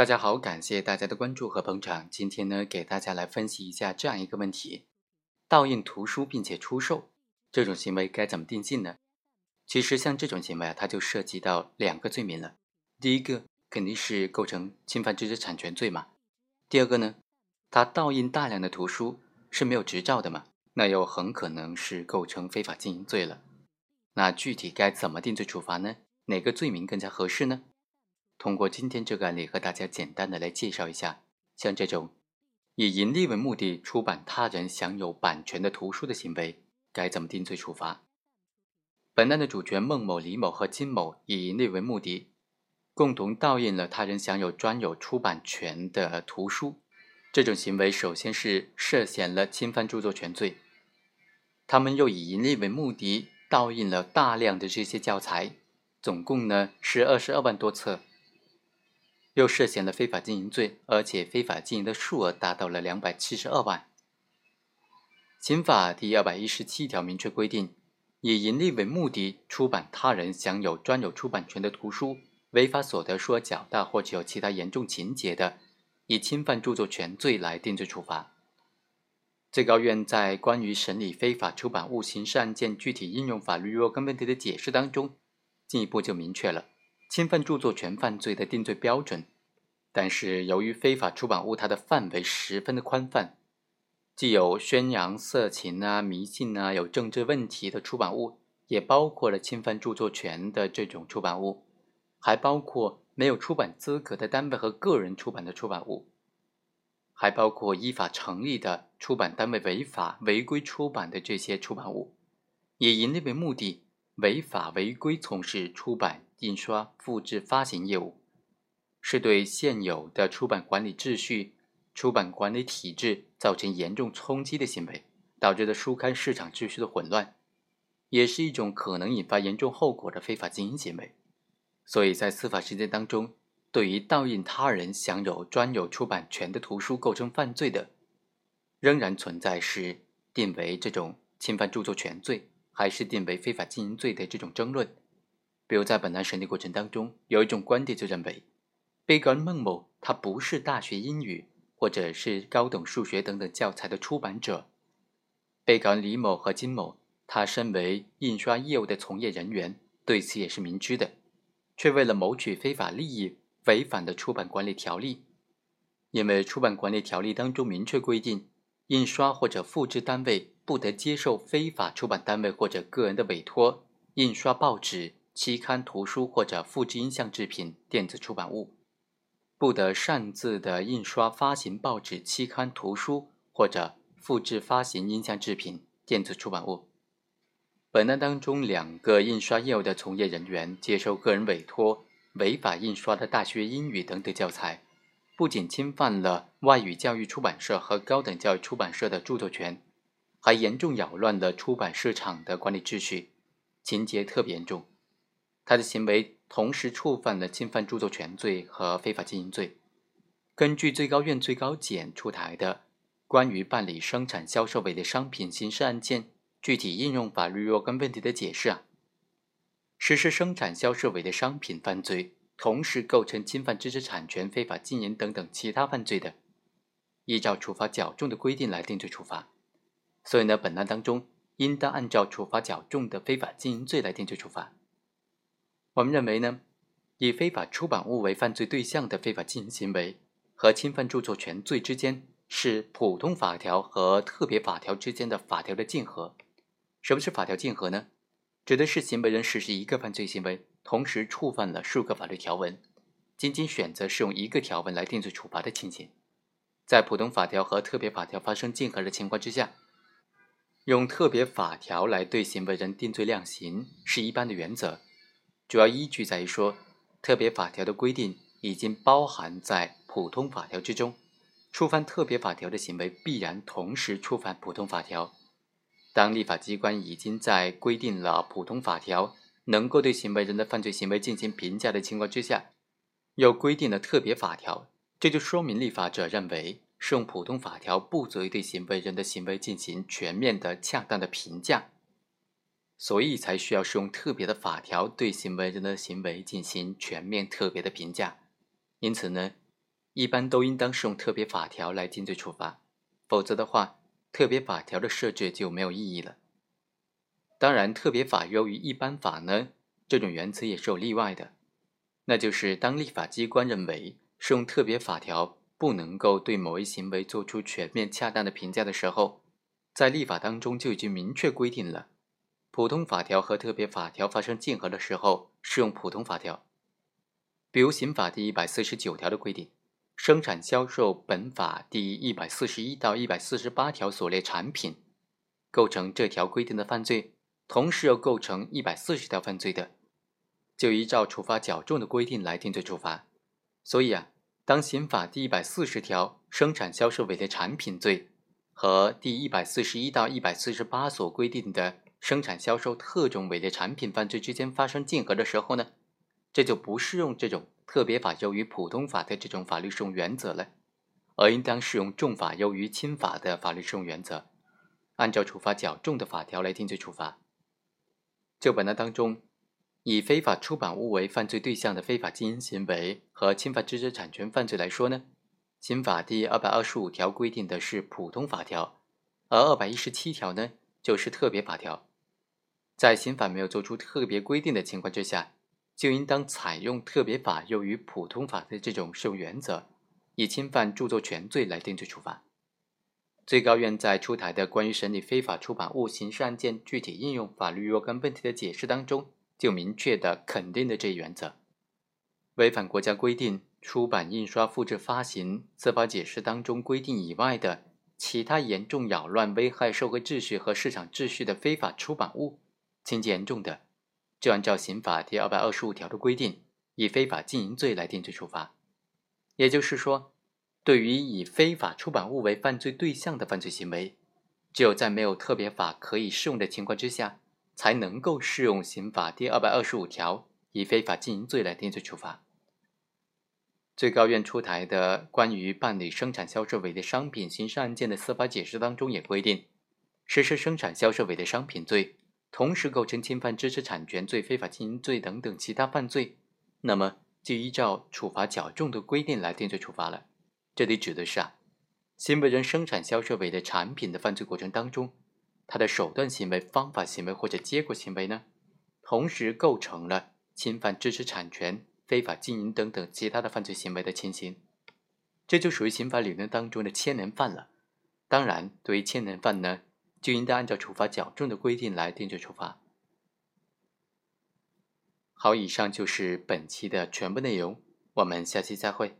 大家好，感谢大家的关注和捧场。今天呢，给大家来分析一下这样一个问题：盗印图书并且出售这种行为该怎么定性呢？其实像这种行为啊，它就涉及到两个罪名了。第一个肯定是构成侵犯知识产权罪嘛。第二个呢，他盗印大量的图书是没有执照的嘛，那又很可能是构成非法经营罪了。那具体该怎么定罪处罚呢？哪个罪名更加合适呢？通过今天这个案例，和大家简单的来介绍一下，像这种以盈利为目的出版他人享有版权的图书的行为，该怎么定罪处罚？本案的主角孟某、李某和金某以盈利为目的，共同盗印了他人享有专有出版权的图书，这种行为首先是涉嫌了侵犯著作权罪。他们又以盈利为目的盗印了大量的这些教材，总共呢是二十二万多册。又涉嫌了非法经营罪，而且非法经营的数额达到了两百七十二万。刑法第二百一十七条明确规定，以盈利为目的出版他人享有专有出版权的图书，违法所得数额较大或者有其他严重情节的，以侵犯著作权罪来定罪处罚。最高院在关于审理非法出版物刑事案件具体应用法律若干问题的解释当中，进一步就明确了。侵犯著作权犯罪的定罪标准，但是由于非法出版物它的范围十分的宽泛，既有宣扬色情啊、迷信啊、有政治问题的出版物，也包括了侵犯著作权的这种出版物，还包括没有出版资格的单位和个人出版的出版物，还包括依法成立的出版单位违法违规出版的这些出版物，以盈利为目的。违法违规从事出版、印刷、复制、发行业务，是对现有的出版管理秩序、出版管理体制造成严重冲击的行为，导致的书刊市场秩序的混乱，也是一种可能引发严重后果的非法经营行为。所以在司法实践当中，对于盗印他人享有专有出版权的图书构成犯罪的，仍然存在是定为这种侵犯著作权罪。还是定为非法经营罪的这种争论，比如在本案审理过程当中，有一种观点就认为，被告人孟某他不是大学英语或者是高等数学等等教材的出版者，被告人李某和金某他身为印刷业务的从业人员，对此也是明知的，却为了谋取非法利益，违反了出版管理条例，因为出版管理条例当中明确规定，印刷或者复制单位。不得接受非法出版单位或者个人的委托印刷报纸、期刊、图书或者复制音像制品、电子出版物；不得擅自的印刷发行报纸、期刊、图书或者复制发行音像制品、电子出版物。本案当中，两个印刷业务的从业人员接受个人委托，违法印刷的大学英语等等教材，不仅侵犯了外语教育出版社和高等教育出版社的著作权。还严重扰乱了出版市场的管理秩序，情节特别严重。他的行为同时触犯了侵犯著作权罪和非法经营罪。根据最高院最高检出台的《关于办理生产销售伪劣商品刑事案件具体应用法律若干问题的解释啊，实施生产销售伪劣商品犯罪，同时构成侵犯知识产权、非法经营等等其他犯罪的，依照处罚较重的规定来定罪处罚。所以呢，本案当中应当按照处罚较重的非法经营罪来定罪处罚。我们认为呢，以非法出版物为犯罪对象的非法经营行为和侵犯著作权罪之间是普通法条和特别法条之间的法条的竞合。什么是法条竞合呢？指的是行为人实施一个犯罪行为，同时触犯了数个法律条文，仅仅选择适用一个条文来定罪处罚的情形。在普通法条和特别法条发生竞合的情况之下。用特别法条来对行为人定罪量刑是一般的原则，主要依据在于说，特别法条的规定已经包含在普通法条之中，触犯特别法条的行为必然同时触犯普通法条。当立法机关已经在规定了普通法条能够对行为人的犯罪行为进行评价的情况之下，又规定了特别法条，这就说明立法者认为。适用普通法条不足以对行为人的行为进行全面的、恰当的评价，所以才需要适用特别的法条对行为人的行为进行全面、特别的评价。因此呢，一般都应当适用特别法条来定罪处罚，否则的话，特别法条的设置就没有意义了。当然，特别法优于一般法呢，这种原则也是有例外的，那就是当立法机关认为适用特别法条不能够对某一行为做出全面恰当的评价的时候，在立法当中就已经明确规定了，普通法条和特别法条发生竞合的时候适用普通法条。比如刑法第一百四十九条的规定，生产销售本法第一百四十一到一百四十八条所列产品，构成这条规定的犯罪。同时又构成一百四十条犯罪的，就依照处罚较重的规定来定罪处罚。所以啊，当刑法第一百四十条生产销售伪劣产品罪和第一百四十一到一百四十八所规定的生产销售特种伪劣产品犯罪之间发生竞合的时候呢，这就不适用这种特别法优于普通法的这种法律适用原则了，而应当适用重法优于轻法的法律适用原则，按照处罚较重的法条来定罪处罚。就本案当中，以非法出版物为犯罪对象的非法经营行为和侵犯知识产权犯罪来说呢，刑法第二百二十五条规定的是普通法条，而二百一十七条呢就是特别法条。在刑法没有做出特别规定的情况之下，就应当采用特别法优于普通法的这种适用原则，以侵犯著作权罪来定罪处罚。最高院在出台的关于审理非法出版物刑事案件具体应用法律若干问题的解释当中，就明确的肯定了这一原则。违反国家规定出版、印刷、复制、发行、司法解释当中规定以外的其他严重扰乱、危害社会秩序和市场秩序的非法出版物，情节严重的，就按照刑法第二百二十五条的规定，以非法经营罪来定罪处罚。也就是说。对于以非法出版物为犯罪对象的犯罪行为，只有在没有特别法可以适用的情况之下，才能够适用刑法第二百二十五条以非法经营罪来定罪处罚。最高院出台的关于办理生产销售伪劣商品刑事案件的司法解释当中也规定，实施生产销售伪劣商品罪，同时构成侵犯知识产权罪、非法经营罪等等其他犯罪，那么就依照处罚较重的规定来定罪处罚了。这里指的是啊，行为人生产销售伪劣产品的犯罪过程当中，他的手段行为、方法行为或者结果行为呢，同时构成了侵犯知识产权、非法经营等等其他的犯罪行为的情形，这就属于刑法理论当中的牵连犯了。当然，对于牵连犯呢，就应当按照处罚较重的规定来定罪处罚。好，以上就是本期的全部内容，我们下期再会。